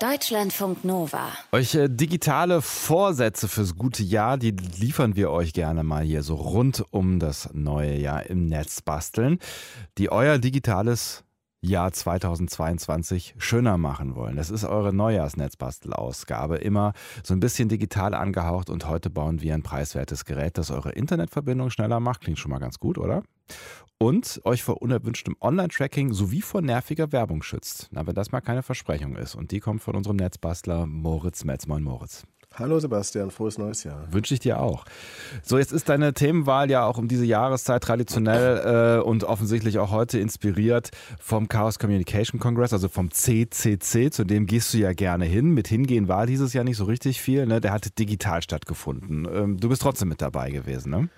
Deutschlandfunk Nova. Euch äh, digitale Vorsätze fürs gute Jahr, die liefern wir euch gerne mal hier so rund um das neue Jahr im Netz basteln, die euer digitales Jahr 2022 schöner machen wollen. Das ist eure Neujahrsnetzbastelausgabe, immer so ein bisschen digital angehaucht und heute bauen wir ein preiswertes Gerät, das eure Internetverbindung schneller macht. Klingt schon mal ganz gut, oder? Und euch vor unerwünschtem Online-Tracking sowie vor nerviger Werbung schützt. Na, wenn das mal keine Versprechung ist. Und die kommt von unserem Netzbastler Moritz Metz. Moin Moritz. Hallo Sebastian, frohes neues Jahr. Wünsche ich dir auch. So, jetzt ist deine Themenwahl ja auch um diese Jahreszeit traditionell äh, und offensichtlich auch heute inspiriert vom Chaos Communication Congress, also vom CCC, zu dem gehst du ja gerne hin. Mit hingehen war dieses Jahr nicht so richtig viel, ne? Der hat digital stattgefunden. Ähm, du bist trotzdem mit dabei gewesen, ne?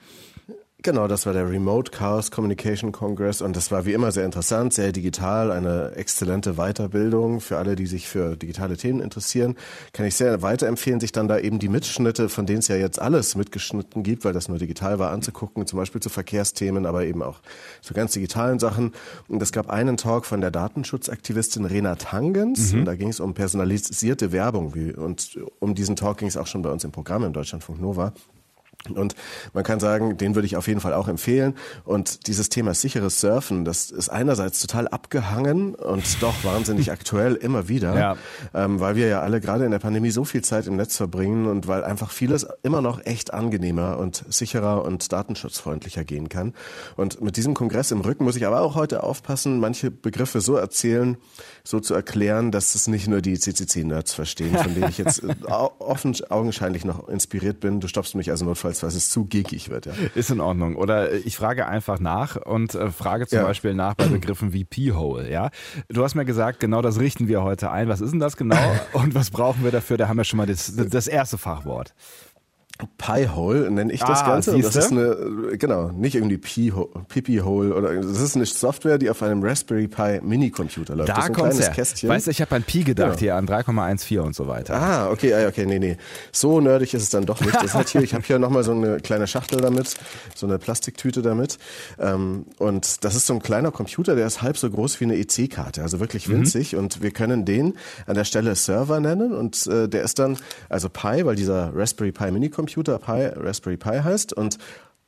Genau, das war der Remote Chaos Communication Congress und das war wie immer sehr interessant, sehr digital, eine exzellente Weiterbildung für alle, die sich für digitale Themen interessieren. Kann ich sehr weiterempfehlen, sich dann da eben die Mitschnitte, von denen es ja jetzt alles mitgeschnitten gibt, weil das nur digital war, anzugucken, zum Beispiel zu Verkehrsthemen, aber eben auch zu ganz digitalen Sachen. Und es gab einen Talk von der Datenschutzaktivistin Rena Tangens mhm. und da ging es um personalisierte Werbung und um diesen Talk ging es auch schon bei uns im Programm im Deutschlandfunk Nova. Und man kann sagen, den würde ich auf jeden Fall auch empfehlen. Und dieses Thema sicheres Surfen, das ist einerseits total abgehangen und doch wahnsinnig aktuell immer wieder, ja. ähm, weil wir ja alle gerade in der Pandemie so viel Zeit im Netz verbringen und weil einfach vieles immer noch echt angenehmer und sicherer und datenschutzfreundlicher gehen kann. Und mit diesem Kongress im Rücken muss ich aber auch heute aufpassen, manche Begriffe so erzählen, so zu erklären, dass es nicht nur die CCC-Nerds verstehen, von denen ich jetzt offen augenscheinlich noch inspiriert bin. Du stoppst mich also notfalls falls es zu geekig wird. Ja. Ist in Ordnung. Oder ich frage einfach nach und äh, frage zum ja. Beispiel nach bei Begriffen wie P-Hole. Ja? Du hast mir gesagt, genau das richten wir heute ein. Was ist denn das genau und was brauchen wir dafür? Da haben wir schon mal das, das erste Fachwort. Pi-Hole nenne ich das ah, Ganze. Und das ist eine, genau, nicht irgendwie Pipi-Hole oder, das ist eine Software, die auf einem Raspberry Pi Mini-Computer läuft. Da das ist ein kommt's her. Kästchen. Weißt du, ich habe an Pi gedacht genau. hier, an 3,14 und so weiter. Ah, okay, ah, okay, nee, nee. So nerdig ist es dann doch nicht. Das hat hier, ich habe hier nochmal so eine kleine Schachtel damit, so eine Plastiktüte damit. Ähm, und das ist so ein kleiner Computer, der ist halb so groß wie eine EC-Karte, also wirklich mhm. winzig. Mhm. Und wir können den an der Stelle Server nennen und äh, der ist dann, also Pi, weil dieser Raspberry Pi Mini-Computer Computer Pi, Raspberry Pi heißt und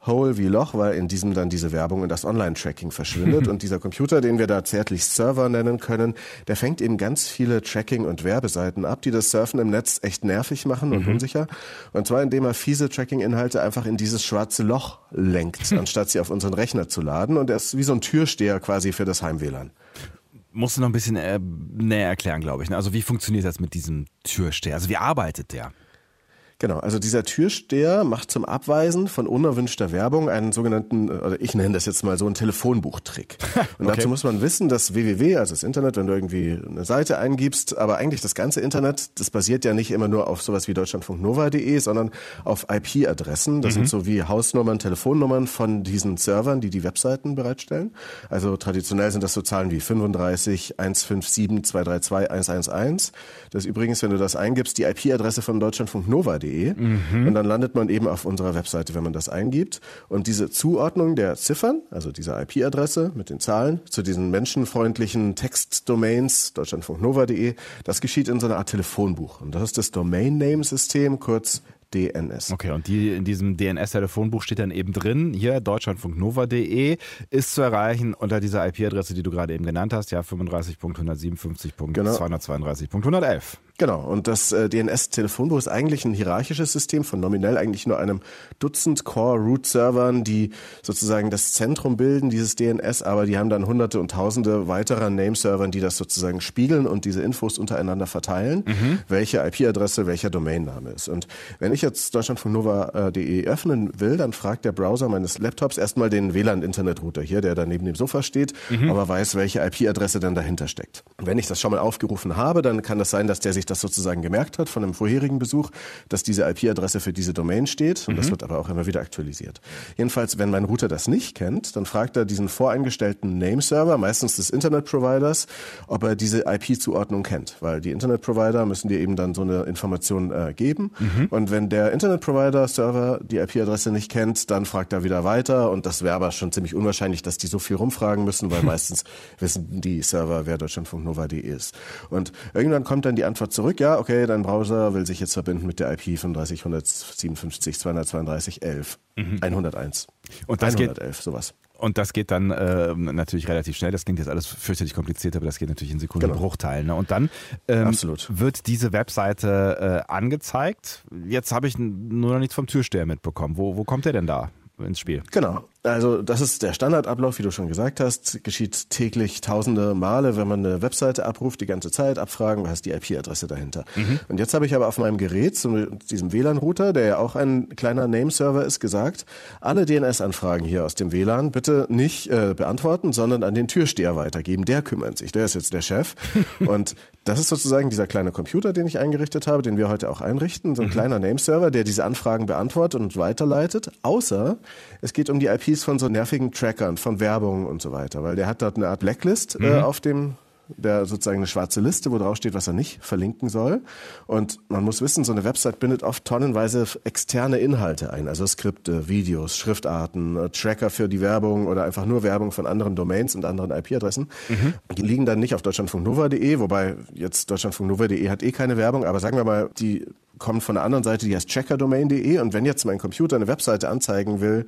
Hole wie Loch, weil in diesem dann diese Werbung und das Online-Tracking verschwindet. und dieser Computer, den wir da zärtlich Server nennen können, der fängt eben ganz viele Tracking- und Werbeseiten ab, die das Surfen im Netz echt nervig machen und mhm. unsicher. Und zwar indem er fiese Tracking-Inhalte einfach in dieses schwarze Loch lenkt, anstatt sie auf unseren Rechner zu laden. Und er ist wie so ein Türsteher quasi für das Heim-WLAN. Musst du noch ein bisschen äh, näher erklären, glaube ich. Ne? Also wie funktioniert das mit diesem Türsteher? Also wie arbeitet der? Genau, also dieser Türsteher macht zum Abweisen von unerwünschter Werbung einen sogenannten, oder ich nenne das jetzt mal so einen Telefonbuchtrick. Und okay. dazu muss man wissen, dass www, also das Internet, wenn du irgendwie eine Seite eingibst, aber eigentlich das ganze Internet, das basiert ja nicht immer nur auf sowas wie deutschlandfunknova.de, sondern auf IP-Adressen. Das mhm. sind so wie Hausnummern, Telefonnummern von diesen Servern, die die Webseiten bereitstellen. Also traditionell sind das so Zahlen wie 35 157 232 111. Das ist übrigens, wenn du das eingibst, die IP-Adresse von deutschlandfunknova.de www.ftf.de mhm. und dann landet man eben auf unserer Webseite, wenn man das eingibt. Und diese Zuordnung der Ziffern, also dieser IP-Adresse mit den Zahlen zu diesen menschenfreundlichen Textdomains deutschlandfunknova.de, das geschieht in so einer Art Telefonbuch. Und das ist das Domain Name System, kurz DNS. Okay, und die in diesem DNS-Telefonbuch steht dann eben drin, hier deutschlandfunknova.de ist zu erreichen unter dieser IP-Adresse, die du gerade eben genannt hast, ja 35.157.232.111. Genau. Genau, und das äh, DNS-Telefonbuch ist eigentlich ein hierarchisches System von nominell eigentlich nur einem Dutzend Core-Root-Servern, die sozusagen das Zentrum bilden, dieses DNS, aber die haben dann hunderte und tausende weiterer Name-Servern, die das sozusagen spiegeln und diese Infos untereinander verteilen, mhm. welche IP-Adresse welcher Domainname ist. Und wenn ich jetzt deutschlandfunknova.de öffnen will, dann fragt der Browser meines Laptops erstmal den WLAN-Internet-Router hier, der da neben dem Sofa steht, mhm. aber weiß, welche IP-Adresse dann dahinter steckt. wenn ich das schon mal aufgerufen habe, dann kann das sein, dass der sich sich das sozusagen gemerkt hat von einem vorherigen Besuch, dass diese IP-Adresse für diese Domain steht. Und mhm. das wird aber auch immer wieder aktualisiert. Jedenfalls, wenn mein Router das nicht kennt, dann fragt er diesen voreingestellten Name-Server, meistens des Internet-Providers, ob er diese IP-Zuordnung kennt. Weil die Internet-Provider müssen dir eben dann so eine Information äh, geben. Mhm. Und wenn der Internet-Provider-Server die IP-Adresse nicht kennt, dann fragt er wieder weiter. Und das wäre aber schon ziemlich unwahrscheinlich, dass die so viel rumfragen müssen, weil meistens wissen die Server, wer Deutschlandfunk Nova.de ist. Und irgendwann kommt dann die Antwort zurück, ja, okay, dein Browser will sich jetzt verbinden mit der IP 35.157.232.11. Mhm. 101. Und das 111, geht, sowas. Und das geht dann äh, natürlich relativ schnell. Das klingt jetzt alles fürchterlich kompliziert, aber das geht natürlich in Sekundenbruchteilen. Genau. Ne? Und dann ähm, wird diese Webseite äh, angezeigt. Jetzt habe ich nur noch nichts vom Türsteher mitbekommen. Wo, wo kommt der denn da ins Spiel? Genau. Also das ist der Standardablauf, wie du schon gesagt hast, geschieht täglich tausende Male, wenn man eine Webseite abruft, die ganze Zeit abfragen, was ist die IP-Adresse dahinter. Mhm. Und jetzt habe ich aber auf meinem Gerät, zu diesem WLAN-Router, der ja auch ein kleiner Nameserver ist, gesagt, alle DNS-Anfragen hier aus dem WLAN bitte nicht äh, beantworten, sondern an den Türsteher weitergeben. Der kümmert sich, der ist jetzt der Chef. Und das ist sozusagen dieser kleine Computer, den ich eingerichtet habe, den wir heute auch einrichten, so ein mhm. kleiner Nameserver, der diese Anfragen beantwortet und weiterleitet, außer es geht um die IP Keys von so nervigen Trackern, von Werbung und so weiter, weil der hat dort eine Art Blacklist äh, mhm. äh, auf dem der sozusagen eine schwarze Liste, wo drauf steht, was er nicht verlinken soll. Und man muss wissen, so eine Website bindet oft tonnenweise externe Inhalte ein, also Skripte, Videos, Schriftarten, äh, Tracker für die Werbung oder einfach nur Werbung von anderen Domains und anderen IP-Adressen. Mhm. Die liegen dann nicht auf deutschlandfunknova.de, wobei jetzt deutschlandfunknova.de hat eh keine Werbung, aber sagen wir mal, die kommt von der anderen Seite, die heißt checkerdomain.de. Und wenn jetzt mein Computer eine Webseite anzeigen will,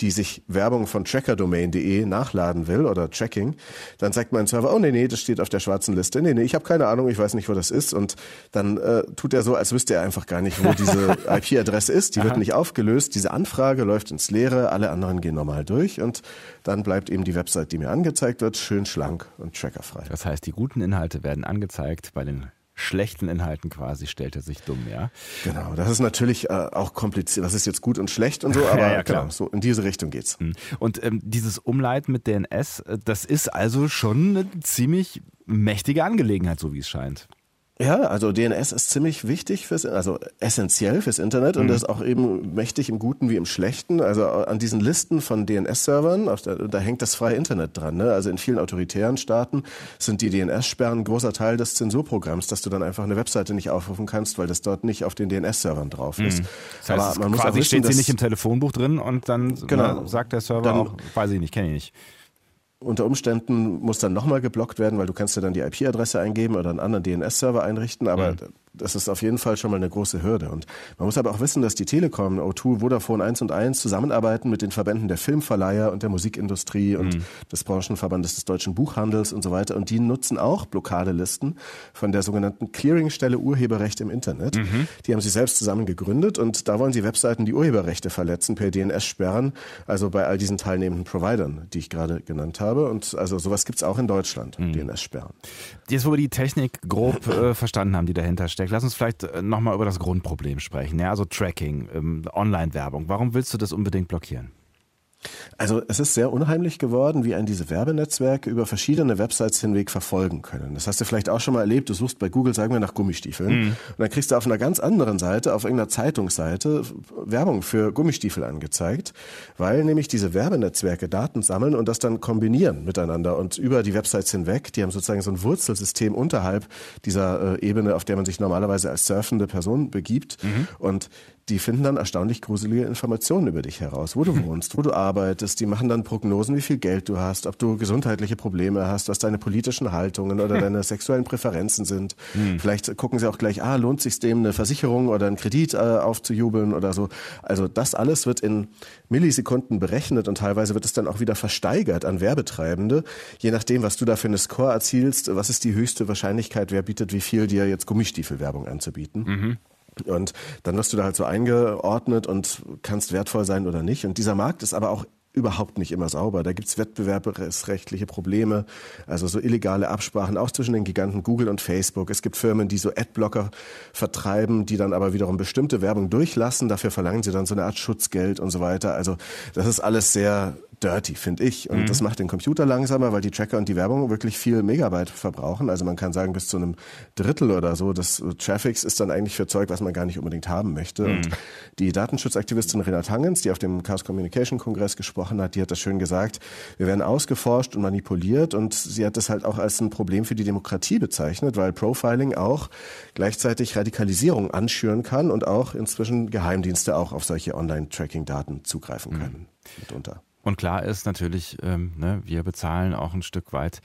die sich Werbung von checkerdomain.de nachladen will oder Tracking, dann sagt mein Server, oh nee, nee, das steht auf der schwarzen Liste. Nee, nee, ich habe keine Ahnung, ich weiß nicht, wo das ist. Und dann äh, tut er so, als wüsste er einfach gar nicht, wo diese IP-Adresse ist. Die Aha. wird nicht aufgelöst. Diese Anfrage läuft ins Leere, alle anderen gehen normal durch und dann bleibt eben die Website, die mir angezeigt wird, schön schlank und trackerfrei. Das heißt, die guten Inhalte werden angezeigt bei den schlechten Inhalten quasi stellt er sich dumm, ja. Genau, das ist natürlich äh, auch kompliziert. Was ist jetzt gut und schlecht und so, aber ja, ja, klar. Genau, so in diese Richtung geht's. Hm. Und ähm, dieses Umleiten mit DNS, äh, das ist also schon eine ziemlich mächtige Angelegenheit, so wie es scheint. Ja, also DNS ist ziemlich wichtig fürs, also essentiell fürs Internet mhm. und das ist auch eben mächtig im Guten wie im Schlechten. Also an diesen Listen von DNS-Servern, da hängt das freie Internet dran. Ne? Also in vielen autoritären Staaten sind die DNS-Sperren ein großer Teil des Zensurprogramms, dass du dann einfach eine Webseite nicht aufrufen kannst, weil das dort nicht auf den DNS-Servern drauf ist. Mhm. Das heißt, Aber man muss quasi auch wissen, steht sie nicht im Telefonbuch drin und dann genau, sagt der Server dann, auch, weiß ich nicht, kenne ich nicht unter Umständen muss dann nochmal geblockt werden, weil du kannst ja dann die IP-Adresse eingeben oder einen anderen DNS-Server einrichten, aber mhm das ist auf jeden Fall schon mal eine große Hürde. Und man muss aber auch wissen, dass die Telekom, O2, Vodafone 1 und 1 zusammenarbeiten mit den Verbänden der Filmverleiher und der Musikindustrie und mhm. des Branchenverbandes des deutschen Buchhandels und so weiter. Und die nutzen auch Blockadelisten von der sogenannten Clearingstelle Urheberrecht im Internet. Mhm. Die haben sie selbst zusammen gegründet und da wollen sie Webseiten, die Urheberrechte verletzen, per DNS sperren. Also bei all diesen teilnehmenden Providern, die ich gerade genannt habe. Und also sowas gibt's auch in Deutschland, mhm. DNS sperren. Jetzt, wo wir die Technik grob äh, verstanden haben, die dahinter steckt, lass uns vielleicht äh, nochmal über das Grundproblem sprechen. Ja, also Tracking, ähm, Online-Werbung. Warum willst du das unbedingt blockieren? Also es ist sehr unheimlich geworden, wie ein diese Werbenetzwerke über verschiedene Websites hinweg verfolgen können. Das hast du vielleicht auch schon mal erlebt. Du suchst bei Google, sagen wir, nach Gummistiefeln. Mhm. Und dann kriegst du auf einer ganz anderen Seite, auf irgendeiner Zeitungsseite, Werbung für Gummistiefel angezeigt, weil nämlich diese Werbenetzwerke Daten sammeln und das dann kombinieren miteinander und über die Websites hinweg. Die haben sozusagen so ein Wurzelsystem unterhalb dieser äh, Ebene, auf der man sich normalerweise als surfende Person begibt. Mhm. Und die finden dann erstaunlich gruselige Informationen über dich heraus, wo du wohnst, wo du arbeitest. Die machen dann Prognosen, wie viel Geld du hast, ob du gesundheitliche Probleme hast, was deine politischen Haltungen oder deine sexuellen Präferenzen sind. Hm. Vielleicht gucken sie auch gleich, ah, lohnt sich dem eine Versicherung oder einen Kredit äh, aufzujubeln oder so. Also das alles wird in Millisekunden berechnet und teilweise wird es dann auch wieder versteigert an Werbetreibende, je nachdem, was du da für eine Score erzielst, was ist die höchste Wahrscheinlichkeit, wer bietet wie viel dir jetzt Gummistiefelwerbung anzubieten. Mhm. Und dann wirst du da halt so eingeordnet und kannst wertvoll sein oder nicht. Und dieser Markt ist aber auch überhaupt nicht immer sauber. Da gibt's wettbewerbsrechtliche Probleme, also so illegale Absprachen, auch zwischen den Giganten Google und Facebook. Es gibt Firmen, die so Adblocker vertreiben, die dann aber wiederum bestimmte Werbung durchlassen. Dafür verlangen sie dann so eine Art Schutzgeld und so weiter. Also das ist alles sehr dirty, finde ich. Und mhm. das macht den Computer langsamer, weil die Tracker und die Werbung wirklich viel Megabyte verbrauchen. Also man kann sagen, bis zu einem Drittel oder so des Traffics ist dann eigentlich für Zeug, was man gar nicht unbedingt haben möchte. Mhm. Und die Datenschutzaktivistin Renat Hangens, die auf dem Chaos Communication Kongress gesprochen hat, die hat das schön gesagt, wir werden ausgeforscht und manipuliert und sie hat das halt auch als ein Problem für die Demokratie bezeichnet, weil Profiling auch gleichzeitig Radikalisierung anschüren kann und auch inzwischen Geheimdienste auch auf solche Online-Tracking-Daten zugreifen mhm. können. Mhm. Mitunter. Und klar ist natürlich, ähm, ne, wir bezahlen auch ein Stück weit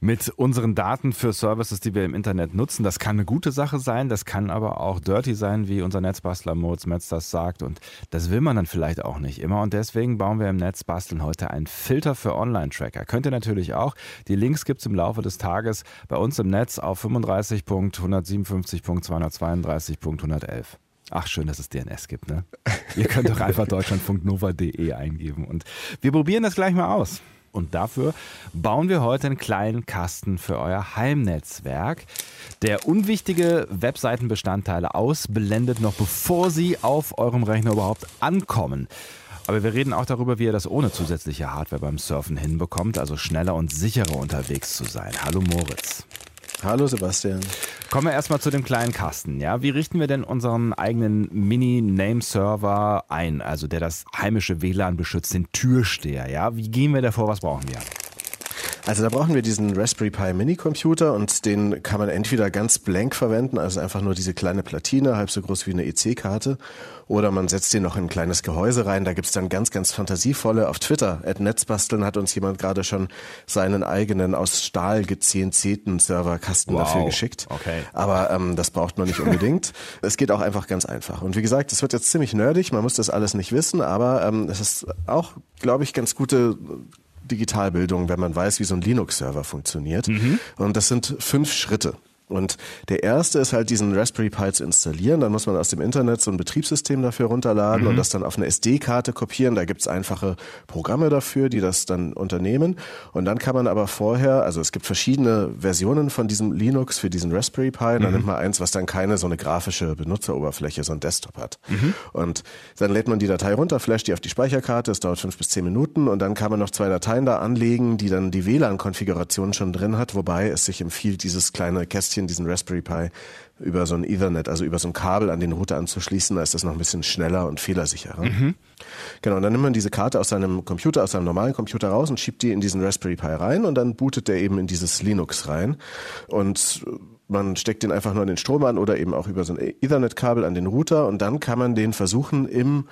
mit unseren Daten für Services, die wir im Internet nutzen. Das kann eine gute Sache sein, das kann aber auch dirty sein, wie unser Netzbastler Moritz Metz das sagt. Und das will man dann vielleicht auch nicht immer. Und deswegen bauen wir im Netzbasteln heute einen Filter für Online-Tracker. Könnt ihr natürlich auch. Die Links gibt es im Laufe des Tages bei uns im Netz auf 35.157.232.111. Ach, schön, dass es DNS gibt, ne? Ihr könnt doch einfach deutschlandfunknova.de eingeben. Und wir probieren das gleich mal aus. Und dafür bauen wir heute einen kleinen Kasten für euer Heimnetzwerk, der unwichtige Webseitenbestandteile ausblendet, noch bevor sie auf eurem Rechner überhaupt ankommen. Aber wir reden auch darüber, wie ihr das ohne zusätzliche Hardware beim Surfen hinbekommt, also schneller und sicherer unterwegs zu sein. Hallo Moritz. Hallo Sebastian. Kommen wir erstmal zu dem kleinen Kasten. Ja, wie richten wir denn unseren eigenen Mini-Name-Server ein, also der das heimische WLAN beschützt, den Türsteher? Ja, wie gehen wir davor? Was brauchen wir? Also da brauchen wir diesen Raspberry Pi Mini Computer und den kann man entweder ganz blank verwenden, also einfach nur diese kleine Platine, halb so groß wie eine EC-Karte, oder man setzt den noch in ein kleines Gehäuse rein. Da gibt's dann ganz, ganz fantasievolle. Auf Twitter, at Netzbasteln, hat uns jemand gerade schon seinen eigenen aus Stahl gezähnten Serverkasten wow. dafür geschickt. Okay. Aber ähm, das braucht man nicht unbedingt. es geht auch einfach ganz einfach. Und wie gesagt, es wird jetzt ziemlich nerdig, man muss das alles nicht wissen, aber ähm, es ist auch, glaube ich, ganz gute Digitalbildung, wenn man weiß, wie so ein Linux-Server funktioniert. Mhm. Und das sind fünf Schritte. Und der erste ist halt diesen Raspberry Pi zu installieren. Dann muss man aus dem Internet so ein Betriebssystem dafür runterladen mhm. und das dann auf eine SD-Karte kopieren. Da gibt's einfache Programme dafür, die das dann unternehmen. Und dann kann man aber vorher, also es gibt verschiedene Versionen von diesem Linux für diesen Raspberry Pi. Dann mhm. nimmt man eins, was dann keine so eine grafische Benutzeroberfläche, so ein Desktop hat. Mhm. Und dann lädt man die Datei runter, flasht die auf die Speicherkarte. Es dauert fünf bis zehn Minuten und dann kann man noch zwei Dateien da anlegen, die dann die WLAN-Konfiguration schon drin hat, wobei es sich empfiehlt, dieses kleine Kästchen Kästchen, diesen Raspberry Pi, über so ein Ethernet, also über so ein Kabel an den Router anzuschließen, da ist das noch ein bisschen schneller und fehlersicherer. Mhm. Genau, und dann nimmt man diese Karte aus seinem Computer, aus seinem normalen Computer raus und schiebt die in diesen Raspberry Pi rein und dann bootet der eben in dieses Linux rein. Und man steckt den einfach nur an den Strom an oder eben auch über so ein Ethernet-Kabel an den Router und dann kann man den versuchen im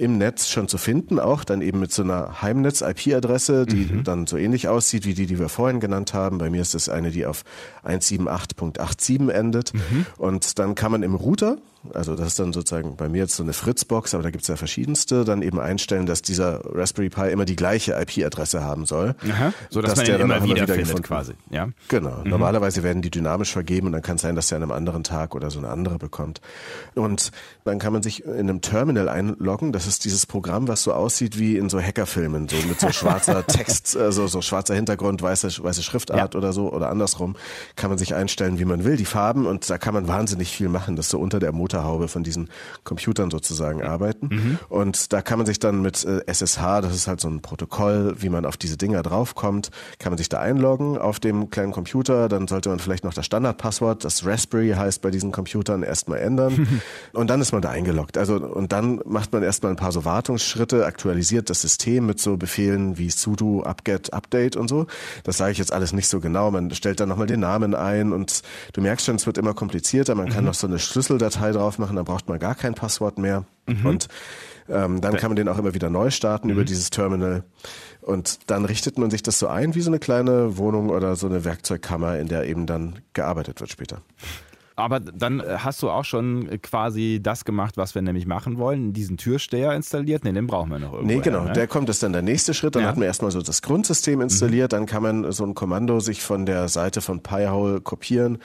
im Netz schon zu finden, auch dann eben mit so einer Heimnetz-IP-Adresse, die mhm. dann so ähnlich aussieht wie die, die wir vorhin genannt haben. Bei mir ist das eine, die auf 178.87 endet. Mhm. Und dann kann man im Router also das ist dann sozusagen bei mir jetzt so eine Fritzbox, aber da gibt es ja verschiedenste, dann eben einstellen, dass dieser Raspberry Pi immer die gleiche IP-Adresse haben soll. Aha, so dass, dass man der dann immer wieder, wieder findet quasi. Ja? Genau. Mhm. Normalerweise werden die dynamisch vergeben und dann kann es sein, dass er an einem anderen Tag oder so eine andere bekommt. Und dann kann man sich in einem Terminal einloggen. Das ist dieses Programm, was so aussieht wie in so Hackerfilmen, so mit so schwarzer Text, also so schwarzer Hintergrund, weiße, weiße Schriftart ja. oder so oder andersrum. Kann man sich einstellen, wie man will, die Farben und da kann man wahnsinnig viel machen. Das ist so unter der Motor Motorhaube von diesen Computern sozusagen arbeiten. Mhm. Und da kann man sich dann mit äh, SSH, das ist halt so ein Protokoll, wie man auf diese Dinger draufkommt, kann man sich da einloggen auf dem kleinen Computer. Dann sollte man vielleicht noch das Standardpasswort, das Raspberry heißt bei diesen Computern, erstmal ändern. und dann ist man da eingeloggt. Also, und dann macht man erstmal ein paar so Wartungsschritte, aktualisiert das System mit so Befehlen wie sudo, upget, update und so. Das sage ich jetzt alles nicht so genau. Man stellt dann nochmal den Namen ein und du merkst schon, es wird immer komplizierter. Man kann mhm. noch so eine Schlüsseldatei drauf machen, dann braucht man gar kein Passwort mehr. Mhm. Und ähm, dann kann man den auch immer wieder neu starten mhm. über dieses Terminal. Und dann richtet man sich das so ein wie so eine kleine Wohnung oder so eine Werkzeugkammer, in der eben dann gearbeitet wird später. Aber dann hast du auch schon quasi das gemacht, was wir nämlich machen wollen, diesen Türsteher installiert. Nee, den brauchen wir noch irgendwo. Nee, genau, ne? der kommt, das ist dann der nächste Schritt. Dann ja. hat man erstmal so das Grundsystem installiert, mhm. dann kann man so ein Kommando sich von der Seite von Pi-hole kopieren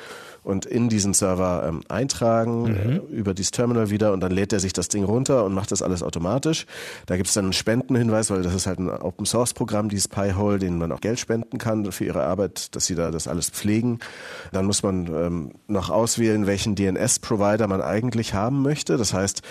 und in diesen Server ähm, eintragen mhm. äh, über dieses Terminal wieder und dann lädt er sich das Ding runter und macht das alles automatisch. Da gibt es dann einen Spendenhinweis, weil das ist halt ein Open Source Programm, dieses Pi-hole, denen man auch Geld spenden kann für ihre Arbeit, dass sie da das alles pflegen. Dann muss man ähm, noch auswählen, welchen DNS-Provider man eigentlich haben möchte. Das heißt,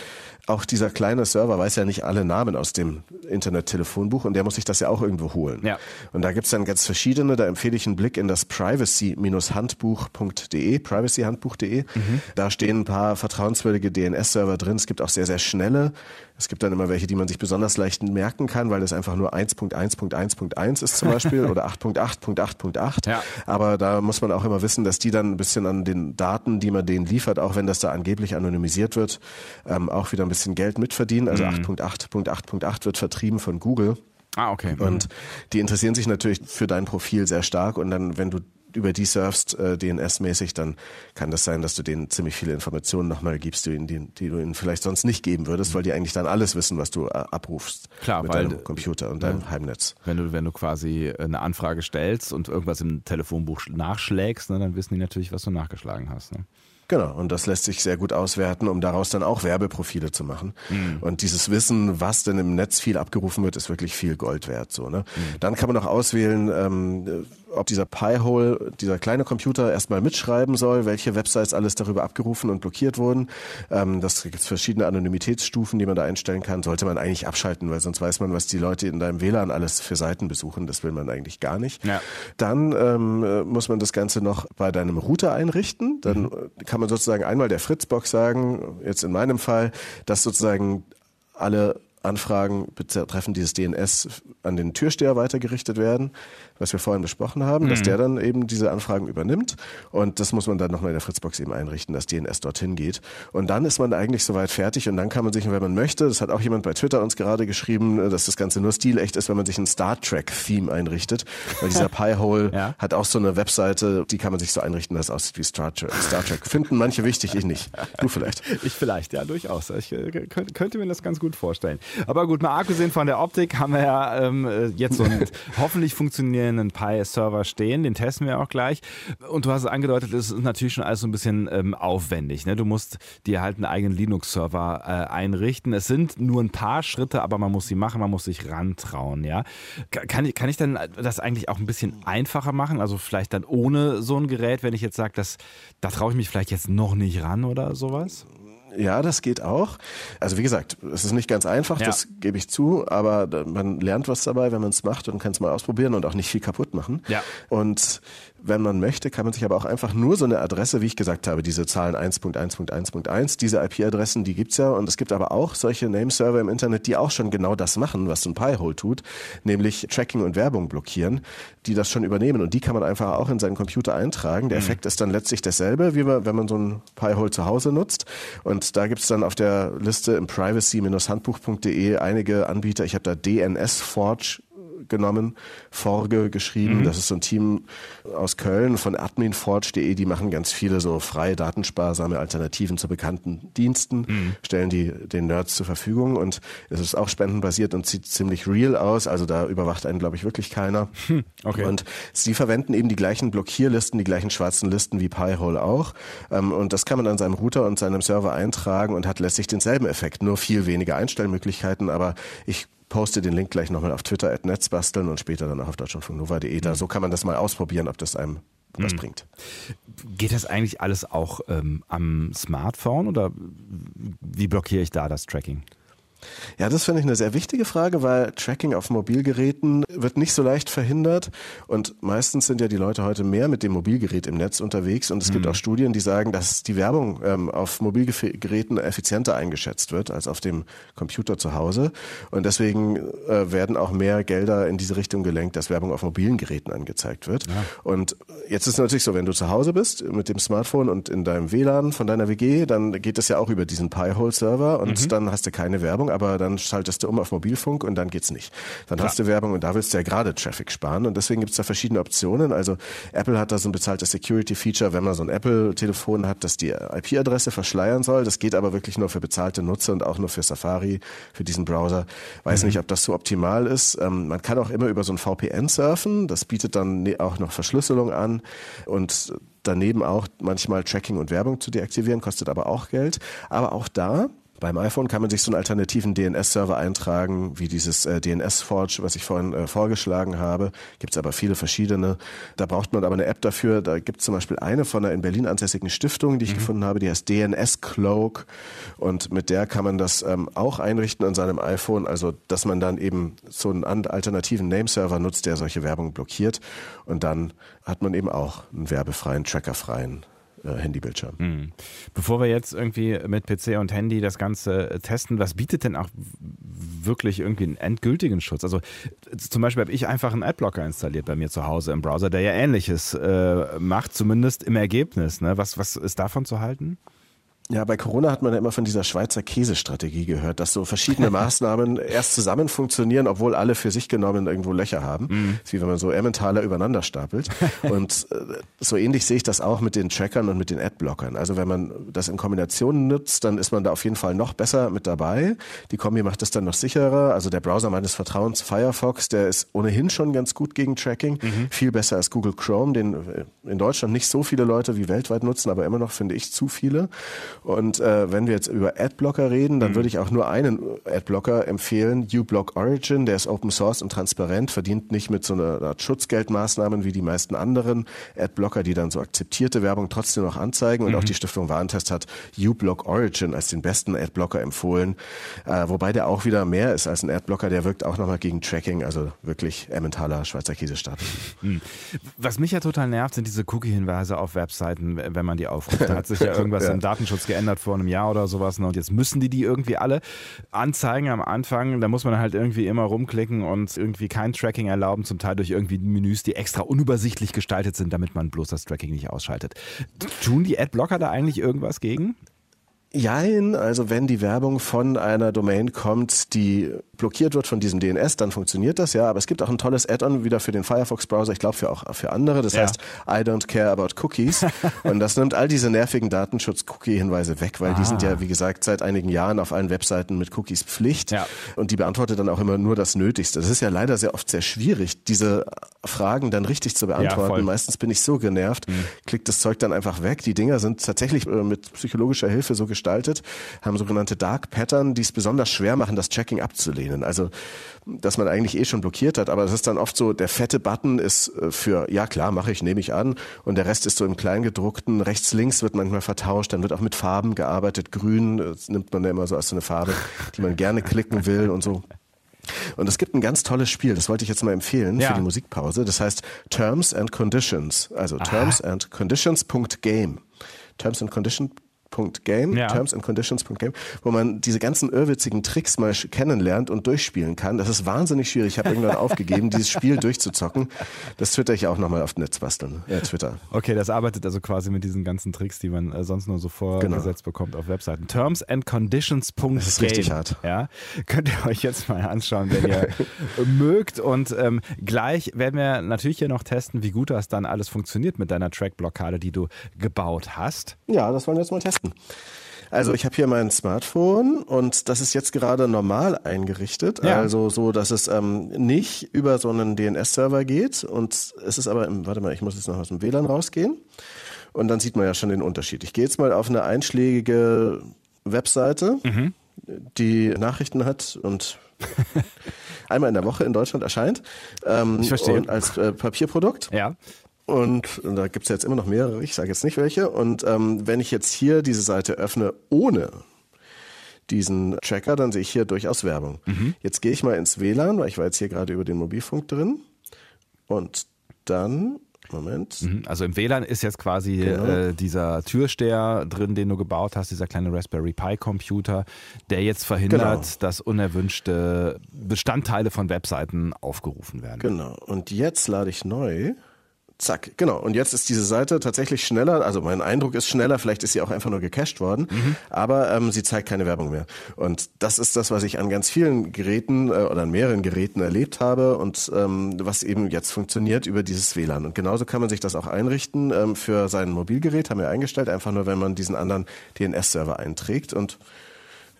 auch dieser kleine Server weiß ja nicht alle Namen aus dem Internet-Telefonbuch und der muss sich das ja auch irgendwo holen. Ja. Und da gibt's dann ganz verschiedene, da empfehle ich einen Blick in das privacy-handbuch.de, privacyhandbuch.de. Mhm. Da stehen ein paar vertrauenswürdige DNS-Server drin. Es gibt auch sehr, sehr schnelle. Es gibt dann immer welche, die man sich besonders leicht merken kann, weil das einfach nur 1.1.1.1 ist zum Beispiel oder 8.8.8.8. Ja. Aber da muss man auch immer wissen, dass die dann ein bisschen an den Daten, die man denen liefert, auch wenn das da angeblich anonymisiert wird, ähm, auch wieder ein bisschen Geld mitverdienen. Also mhm. 8.8.8.8 wird vertrieben von Google. Ah, okay. Und die interessieren sich natürlich für dein Profil sehr stark und dann, wenn du über die surfst, äh, DNS-mäßig, dann kann das sein, dass du denen ziemlich viele Informationen nochmal gibst, die, die, die, du ihnen vielleicht sonst nicht geben würdest, weil die eigentlich dann alles wissen, was du äh, abrufst Klar, mit weil, deinem Computer und deinem Heimnetz. Wenn du, wenn du quasi eine Anfrage stellst und irgendwas im Telefonbuch nachschlägst, ne, dann wissen die natürlich, was du nachgeschlagen hast. Ne? Genau, und das lässt sich sehr gut auswerten, um daraus dann auch Werbeprofile zu machen. Mhm. Und dieses Wissen, was denn im Netz viel abgerufen wird, ist wirklich viel Gold wert. So, ne? Mhm. Dann kann man auch auswählen, ähm, ob dieser Pi-Hole, dieser kleine Computer erstmal mitschreiben soll, welche Websites alles darüber abgerufen und blockiert wurden. Ähm, das gibt verschiedene Anonymitätsstufen, die man da einstellen kann. Sollte man eigentlich abschalten, weil sonst weiß man, was die Leute in deinem WLAN alles für Seiten besuchen. Das will man eigentlich gar nicht. Ja. Dann ähm, muss man das Ganze noch bei deinem Router einrichten. Dann mhm. kann man sozusagen einmal der Fritzbox sagen, jetzt in meinem Fall, dass sozusagen alle Anfragen betreffend dieses DNS an den Türsteher weitergerichtet werden, was wir vorhin besprochen haben, mhm. dass der dann eben diese Anfragen übernimmt und das muss man dann nochmal in der Fritzbox eben einrichten, dass DNS dorthin geht und dann ist man eigentlich soweit fertig und dann kann man sich, wenn man möchte, das hat auch jemand bei Twitter uns gerade geschrieben, dass das Ganze nur stilecht ist, wenn man sich ein Star Trek Theme einrichtet, weil dieser Pi-Hole ja. hat auch so eine Webseite, die kann man sich so einrichten, dass es aussieht wie Star Trek. Star Trek. Finden manche wichtig, ich nicht. Du vielleicht. Ich vielleicht, ja, durchaus. Ich äh, könnte mir das ganz gut vorstellen. Aber gut, mal abgesehen von der Optik haben wir ja ähm, äh, jetzt so einen hoffentlich funktionierenden Pi-Server stehen. Den testen wir auch gleich. Und du hast es angedeutet, es ist natürlich schon alles so ein bisschen ähm, aufwendig. Ne? Du musst dir halt einen eigenen Linux-Server äh, einrichten. Es sind nur ein paar Schritte, aber man muss sie machen, man muss sich rantrauen. Ja? Kann, kann ich dann das eigentlich auch ein bisschen einfacher machen? Also vielleicht dann ohne so ein Gerät, wenn ich jetzt sage, da traue ich mich vielleicht jetzt noch nicht ran oder sowas? Ja, das geht auch. Also wie gesagt, es ist nicht ganz einfach, ja. das gebe ich zu, aber man lernt was dabei, wenn man es macht und kann es mal ausprobieren und auch nicht viel kaputt machen. Ja. Und wenn man möchte, kann man sich aber auch einfach nur so eine Adresse, wie ich gesagt habe, diese Zahlen 1.1.1.1, diese IP-Adressen, die gibt's ja. Und es gibt aber auch solche Name-Server im Internet, die auch schon genau das machen, was so ein Pi-Hole tut, nämlich Tracking und Werbung blockieren, die das schon übernehmen. Und die kann man einfach auch in seinen Computer eintragen. Der mhm. Effekt ist dann letztlich dasselbe, wie wenn man so ein Pi-Hole zu Hause nutzt. Und da gibt's dann auf der Liste im privacy-handbuch.de einige Anbieter. Ich habe da DNS Forge genommen, Forge geschrieben. Mhm. Das ist so ein Team aus Köln von adminforge.de, die machen ganz viele so freie, datensparsame Alternativen zu bekannten Diensten, mhm. stellen die den Nerds zur Verfügung und es ist auch spendenbasiert und sieht ziemlich real aus. Also da überwacht einen, glaube ich, wirklich keiner. Hm. Okay. Und sie verwenden eben die gleichen Blockierlisten, die gleichen schwarzen Listen wie Pi-Hole auch. Ähm, und das kann man an seinem Router und seinem Server eintragen und hat letztlich denselben Effekt, nur viel weniger Einstellmöglichkeiten. Aber ich poste den Link gleich nochmal auf Twitter at netzbasteln und später dann auch auf deutschlandfunknova.de. Da mhm. so kann man das mal ausprobieren, ob das einem was mhm. bringt. Geht das eigentlich alles auch ähm, am Smartphone oder wie blockiere ich da das Tracking? Ja, das finde ich eine sehr wichtige Frage, weil Tracking auf Mobilgeräten wird nicht so leicht verhindert und meistens sind ja die Leute heute mehr mit dem Mobilgerät im Netz unterwegs und es mhm. gibt auch Studien, die sagen, dass die Werbung ähm, auf Mobilgeräten effizienter eingeschätzt wird als auf dem Computer zu Hause und deswegen äh, werden auch mehr Gelder in diese Richtung gelenkt, dass Werbung auf mobilen Geräten angezeigt wird. Ja. Und jetzt ist es natürlich so, wenn du zu Hause bist mit dem Smartphone und in deinem WLAN von deiner WG, dann geht es ja auch über diesen Pi-Hole-Server und mhm. dann hast du keine Werbung, aber dann schaltest du um auf Mobilfunk und dann geht's nicht. Dann Klar. hast du Werbung und da willst du ja gerade Traffic sparen und deswegen gibt's da verschiedene Optionen. Also Apple hat da so ein bezahltes Security-Feature, wenn man so ein Apple-Telefon hat, das die IP-Adresse verschleiern soll. Das geht aber wirklich nur für bezahlte Nutzer und auch nur für Safari, für diesen Browser. Weiß mhm. nicht, ob das so optimal ist. Ähm, man kann auch immer über so ein VPN surfen. Das bietet dann ne, auch noch Verschlüsselung an und daneben auch manchmal Tracking und Werbung zu deaktivieren, kostet aber auch Geld. Aber auch da beim iPhone kann man sich so einen alternativen DNS-Server eintragen, wie dieses äh, DNS-Forge, was ich vorhin äh, vorgeschlagen habe. Gibt es aber viele verschiedene. Da braucht man aber eine App dafür. Da gibt es zum Beispiel eine von einer in Berlin ansässigen Stiftung, die ich mhm. gefunden habe, die heißt DNS Cloak. Und mit der kann man das ähm, auch einrichten an seinem iPhone. Also, dass man dann eben so einen alternativen Nameserver nutzt, der solche Werbung blockiert. Und dann hat man eben auch einen werbefreien, trackerfreien Handybildschirm. Mhm. Bevor wir jetzt irgendwie mit PC und Handy das Ganze äh, testen, was bietet denn auch wirklich irgendwie einen endgültigen Schutz? Also zum Beispiel habe ich einfach einen Adblocker installiert bei mir zu Hause im Browser, der ja ähnliches äh, macht, zumindest im Ergebnis. Ne? Was, was ist davon zu halten? Ja, bei Corona hat man ja immer von dieser Schweizer Käsestrategie gehört, dass so verschiedene Maßnahmen erst zusammen funktionieren, obwohl alle für sich genommen irgendwo Löcher haben. Mhm. Wie wenn man so Emmentaler übereinander stapelt. Und äh, so ähnlich sehe ich das auch mit den Trackern und mit den Adblockern. Also wenn man das in Kombination nutzt, dann ist man da auf jeden Fall noch besser mit dabei. Die Kombi macht es dann noch sicherer. Also der Browser meines Vertrauens, Firefox, der ist ohnehin schon ganz gut gegen Tracking. Mhm. Viel besser als Google Chrome, den äh, in Deutschland nicht so viele Leute wie weltweit nutzen, aber immer noch finde ich zu viele. Und äh, wenn wir jetzt über Adblocker reden, dann mhm. würde ich auch nur einen Adblocker empfehlen, uBlock Origin, der ist Open Source und transparent, verdient nicht mit so einer Art Schutzgeldmaßnahmen wie die meisten anderen Adblocker, die dann so akzeptierte Werbung trotzdem noch anzeigen. Und mhm. auch die Stiftung Warentest hat uBlock Origin als den besten Adblocker empfohlen, äh, wobei der auch wieder mehr ist als ein Adblocker, der wirkt auch nochmal gegen Tracking, also wirklich Emmentaler Schweizer Käsestatus. Mhm. Was mich ja total nervt, sind diese Cookie-Hinweise auf Webseiten, wenn man die aufruft. Da hat sich ja irgendwas ja. im Datenschutz geändert vor einem Jahr oder sowas. Ne? Und jetzt müssen die die irgendwie alle anzeigen am Anfang. Da muss man halt irgendwie immer rumklicken und irgendwie kein Tracking erlauben, zum Teil durch irgendwie Menüs, die extra unübersichtlich gestaltet sind, damit man bloß das Tracking nicht ausschaltet. Tun die Adblocker da eigentlich irgendwas gegen? Jein, also wenn die Werbung von einer Domain kommt, die blockiert wird von diesem DNS, dann funktioniert das ja. Aber es gibt auch ein tolles Add-on wieder für den Firefox-Browser, ich glaube für auch für andere. Das ja. heißt I don't care about cookies. und das nimmt all diese nervigen Datenschutz-Cookie-Hinweise weg, weil ah. die sind ja, wie gesagt, seit einigen Jahren auf allen Webseiten mit Cookies Pflicht. Ja. Und die beantwortet dann auch immer nur das Nötigste. Das ist ja leider sehr oft sehr schwierig, diese Fragen dann richtig zu beantworten. Ja, Meistens bin ich so genervt, mhm. klickt das Zeug dann einfach weg. Die Dinger sind tatsächlich äh, mit psychologischer Hilfe so gestaltet, haben sogenannte Dark Pattern, die es besonders schwer machen, das Checking abzulehnen. Also, dass man eigentlich eh schon blockiert hat, aber es ist dann oft so, der fette Button ist äh, für, ja klar, mache ich, nehme ich an, und der Rest ist so im Kleingedruckten, rechts, links wird manchmal vertauscht, dann wird auch mit Farben gearbeitet, grün, das nimmt man ja immer so als so eine Farbe, die man gerne klicken will und so. Und es gibt ein ganz tolles Spiel, das wollte ich jetzt mal empfehlen ja. für die Musikpause. Das heißt Terms and Conditions, also Aha. Terms and Conditions.game. Terms and Conditions Game, ja. termsandconditions.game, wo man diese ganzen irrwitzigen Tricks mal kennenlernt und durchspielen kann. Das ist wahnsinnig schwierig. Ich habe irgendwann aufgegeben, dieses Spiel durchzuzocken. Das twitter ich auch nochmal auf Netzbasteln. Ja, Twitter. Okay, das arbeitet also quasi mit diesen ganzen Tricks, die man äh, sonst nur so vorgesetzt genau. bekommt auf Webseiten. Termsandconditions.game. Das ist richtig hart. Ja, könnt ihr euch jetzt mal anschauen, wenn ihr mögt. Und ähm, gleich werden wir natürlich hier noch testen, wie gut das dann alles funktioniert mit deiner Track-Blockade, die du gebaut hast. Ja, das wollen wir jetzt mal testen. Also ich habe hier mein Smartphone und das ist jetzt gerade normal eingerichtet, ja. also so, dass es ähm, nicht über so einen DNS-Server geht und es ist aber, im, warte mal, ich muss jetzt noch aus dem WLAN rausgehen und dann sieht man ja schon den Unterschied. Ich gehe jetzt mal auf eine einschlägige Webseite, mhm. die Nachrichten hat und einmal in der Woche in Deutschland erscheint. Ähm, ich verstehe. Und als äh, Papierprodukt. Ja. Und da gibt's jetzt immer noch mehrere, ich sage jetzt nicht welche. Und ähm, wenn ich jetzt hier diese Seite öffne ohne diesen Tracker, dann sehe ich hier durchaus Werbung. Mhm. Jetzt gehe ich mal ins WLAN, weil ich war jetzt hier gerade über den Mobilfunk drin. Und dann Moment. Mhm. Also im WLAN ist jetzt quasi genau. äh, dieser Türsteher drin, den du gebaut hast, dieser kleine Raspberry Pi Computer, der jetzt verhindert, genau. dass unerwünschte Bestandteile von Webseiten aufgerufen werden. Genau. Und jetzt lade ich neu. Zack, genau. Und jetzt ist diese Seite tatsächlich schneller. Also mein Eindruck ist schneller. Vielleicht ist sie auch einfach nur gecached worden. Mhm. Aber ähm, sie zeigt keine Werbung mehr. Und das ist das, was ich an ganz vielen Geräten äh, oder an mehreren Geräten erlebt habe und ähm, was eben jetzt funktioniert über dieses WLAN. Und genauso kann man sich das auch einrichten ähm, für sein Mobilgerät. Haben wir eingestellt. Einfach nur, wenn man diesen anderen DNS-Server einträgt und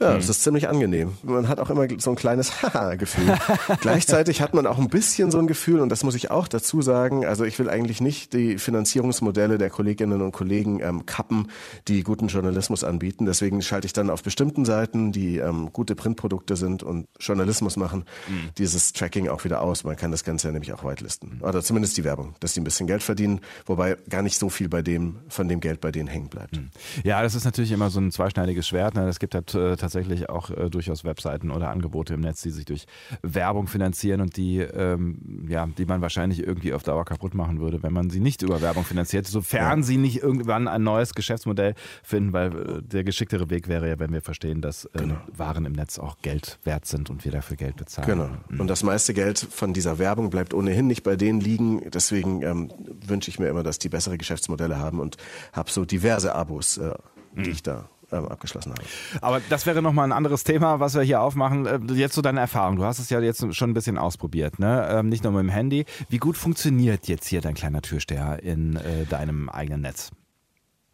ja, mhm. das ist ziemlich angenehm. Man hat auch immer so ein kleines Haha-Gefühl. Gleichzeitig hat man auch ein bisschen so ein Gefühl, und das muss ich auch dazu sagen, also ich will eigentlich nicht die Finanzierungsmodelle der Kolleginnen und Kollegen ähm, kappen, die guten Journalismus anbieten. Deswegen schalte ich dann auf bestimmten Seiten, die ähm, gute Printprodukte sind und Journalismus machen, mhm. dieses Tracking auch wieder aus. Man kann das Ganze ja nämlich auch whitelisten. Oder zumindest die Werbung, dass die ein bisschen Geld verdienen, wobei gar nicht so viel bei dem, von dem Geld bei denen hängen bleibt. Mhm. Ja, das ist natürlich immer so ein zweischneidiges Schwert. Ne? Gibt halt äh, tatsächlich auch äh, durchaus Webseiten oder Angebote im Netz, die sich durch Werbung finanzieren und die, ähm, ja, die man wahrscheinlich irgendwie auf Dauer kaputt machen würde, wenn man sie nicht über Werbung finanziert, sofern ja. sie nicht irgendwann ein neues Geschäftsmodell finden, weil äh, der geschicktere Weg wäre ja, wenn wir verstehen, dass äh, genau. Waren im Netz auch Geld wert sind und wir dafür Geld bezahlen. Genau. Mhm. Und das meiste Geld von dieser Werbung bleibt ohnehin nicht bei denen liegen. Deswegen ähm, wünsche ich mir immer, dass die bessere Geschäftsmodelle haben und habe so diverse Abos, äh, die mhm. ich da abgeschlossen habe. Aber das wäre nochmal ein anderes Thema, was wir hier aufmachen. Äh, jetzt so deine Erfahrung. Du hast es ja jetzt schon ein bisschen ausprobiert, ne? Ähm, nicht nur mit dem Handy. Wie gut funktioniert jetzt hier dein kleiner Türsteher in äh, deinem eigenen Netz?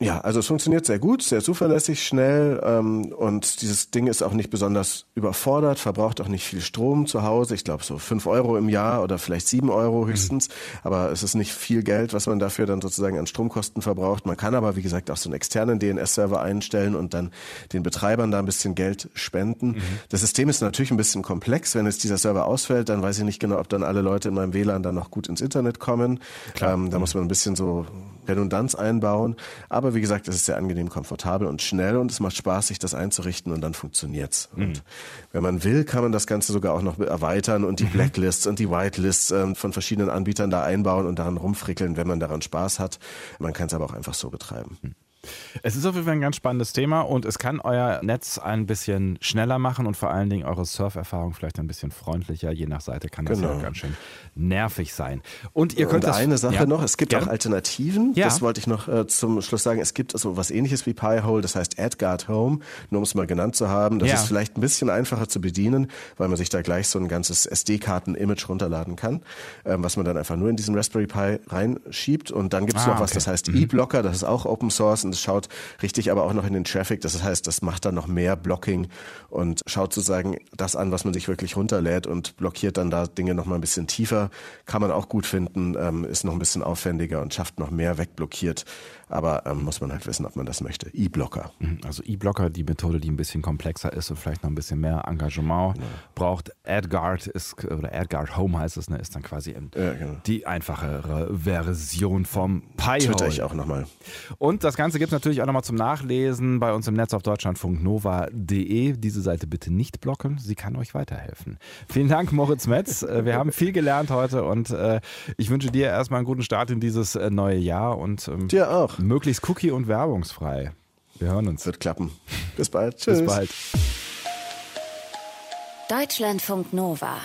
Ja, also es funktioniert sehr gut, sehr zuverlässig, schnell ähm, und dieses Ding ist auch nicht besonders überfordert, verbraucht auch nicht viel Strom zu Hause. Ich glaube so fünf Euro im Jahr oder vielleicht sieben Euro höchstens, mhm. aber es ist nicht viel Geld, was man dafür dann sozusagen an Stromkosten verbraucht. Man kann aber, wie gesagt, auch so einen externen DNS-Server einstellen und dann den Betreibern da ein bisschen Geld spenden. Mhm. Das System ist natürlich ein bisschen komplex. Wenn jetzt dieser Server ausfällt, dann weiß ich nicht genau, ob dann alle Leute in meinem WLAN dann noch gut ins Internet kommen. Ähm, da muss man ein bisschen so Redundanz einbauen. Aber wie gesagt, es ist sehr angenehm, komfortabel und schnell und es macht Spaß, sich das einzurichten und dann funktioniert's. Mhm. Und wenn man will, kann man das Ganze sogar auch noch erweitern und die mhm. Blacklists und die Whitelists äh, von verschiedenen Anbietern da einbauen und daran rumfrickeln, wenn man daran Spaß hat. Man kann es aber auch einfach so betreiben. Mhm. Es ist auf jeden Fall ein ganz spannendes Thema und es kann euer Netz ein bisschen schneller machen und vor allen Dingen eure Surferfahrung vielleicht ein bisschen freundlicher. Je nach Seite kann das genau. ja ganz schön nervig sein. Und ihr könnt und das, eine Sache ja, noch, es gibt gern. auch Alternativen. Ja. Das wollte ich noch äh, zum Schluss sagen. Es gibt also was ähnliches wie Pi-hole, das heißt AdGuard Home, nur um es mal genannt zu haben. Das ja. ist vielleicht ein bisschen einfacher zu bedienen, weil man sich da gleich so ein ganzes SD-Karten-Image runterladen kann, ähm, was man dann einfach nur in diesen Raspberry Pi reinschiebt. Und dann gibt es ah, noch was, okay. das heißt mhm. E-Blocker, das ist auch Open Source und es schaut richtig aber auch noch in den Traffic. Das heißt, das macht dann noch mehr Blocking und schaut sozusagen das an, was man sich wirklich runterlädt und blockiert dann da Dinge noch mal ein bisschen tiefer. Kann man auch gut finden, ähm, ist noch ein bisschen aufwendiger und schafft noch mehr wegblockiert. Aber ähm, muss man halt wissen, ob man das möchte. E-Blocker. Mhm, also E-Blocker, die Methode, die ein bisschen komplexer ist und vielleicht noch ein bisschen mehr Engagement genau. braucht. AdGuard ist, oder AdGuard Home heißt es, ne, ist dann quasi ja, genau. die einfachere Version vom Pi. Twitter ich auch nochmal. Und das Ganze gibt es natürlich auch nochmal zum Nachlesen bei uns im Netz auf deutschlandfunknova.de. Diese Seite bitte nicht blocken, sie kann euch weiterhelfen. Vielen Dank, Moritz Metz. Äh, wir haben viel gelernt heute und äh, ich wünsche dir erstmal einen guten Start in dieses äh, neue Jahr und ähm, dir auch. Möglichst cookie- und werbungsfrei. Wir hören uns. Wird klappen. Bis bald. Tschüss. Bis bald. Deutschlandfunk Nova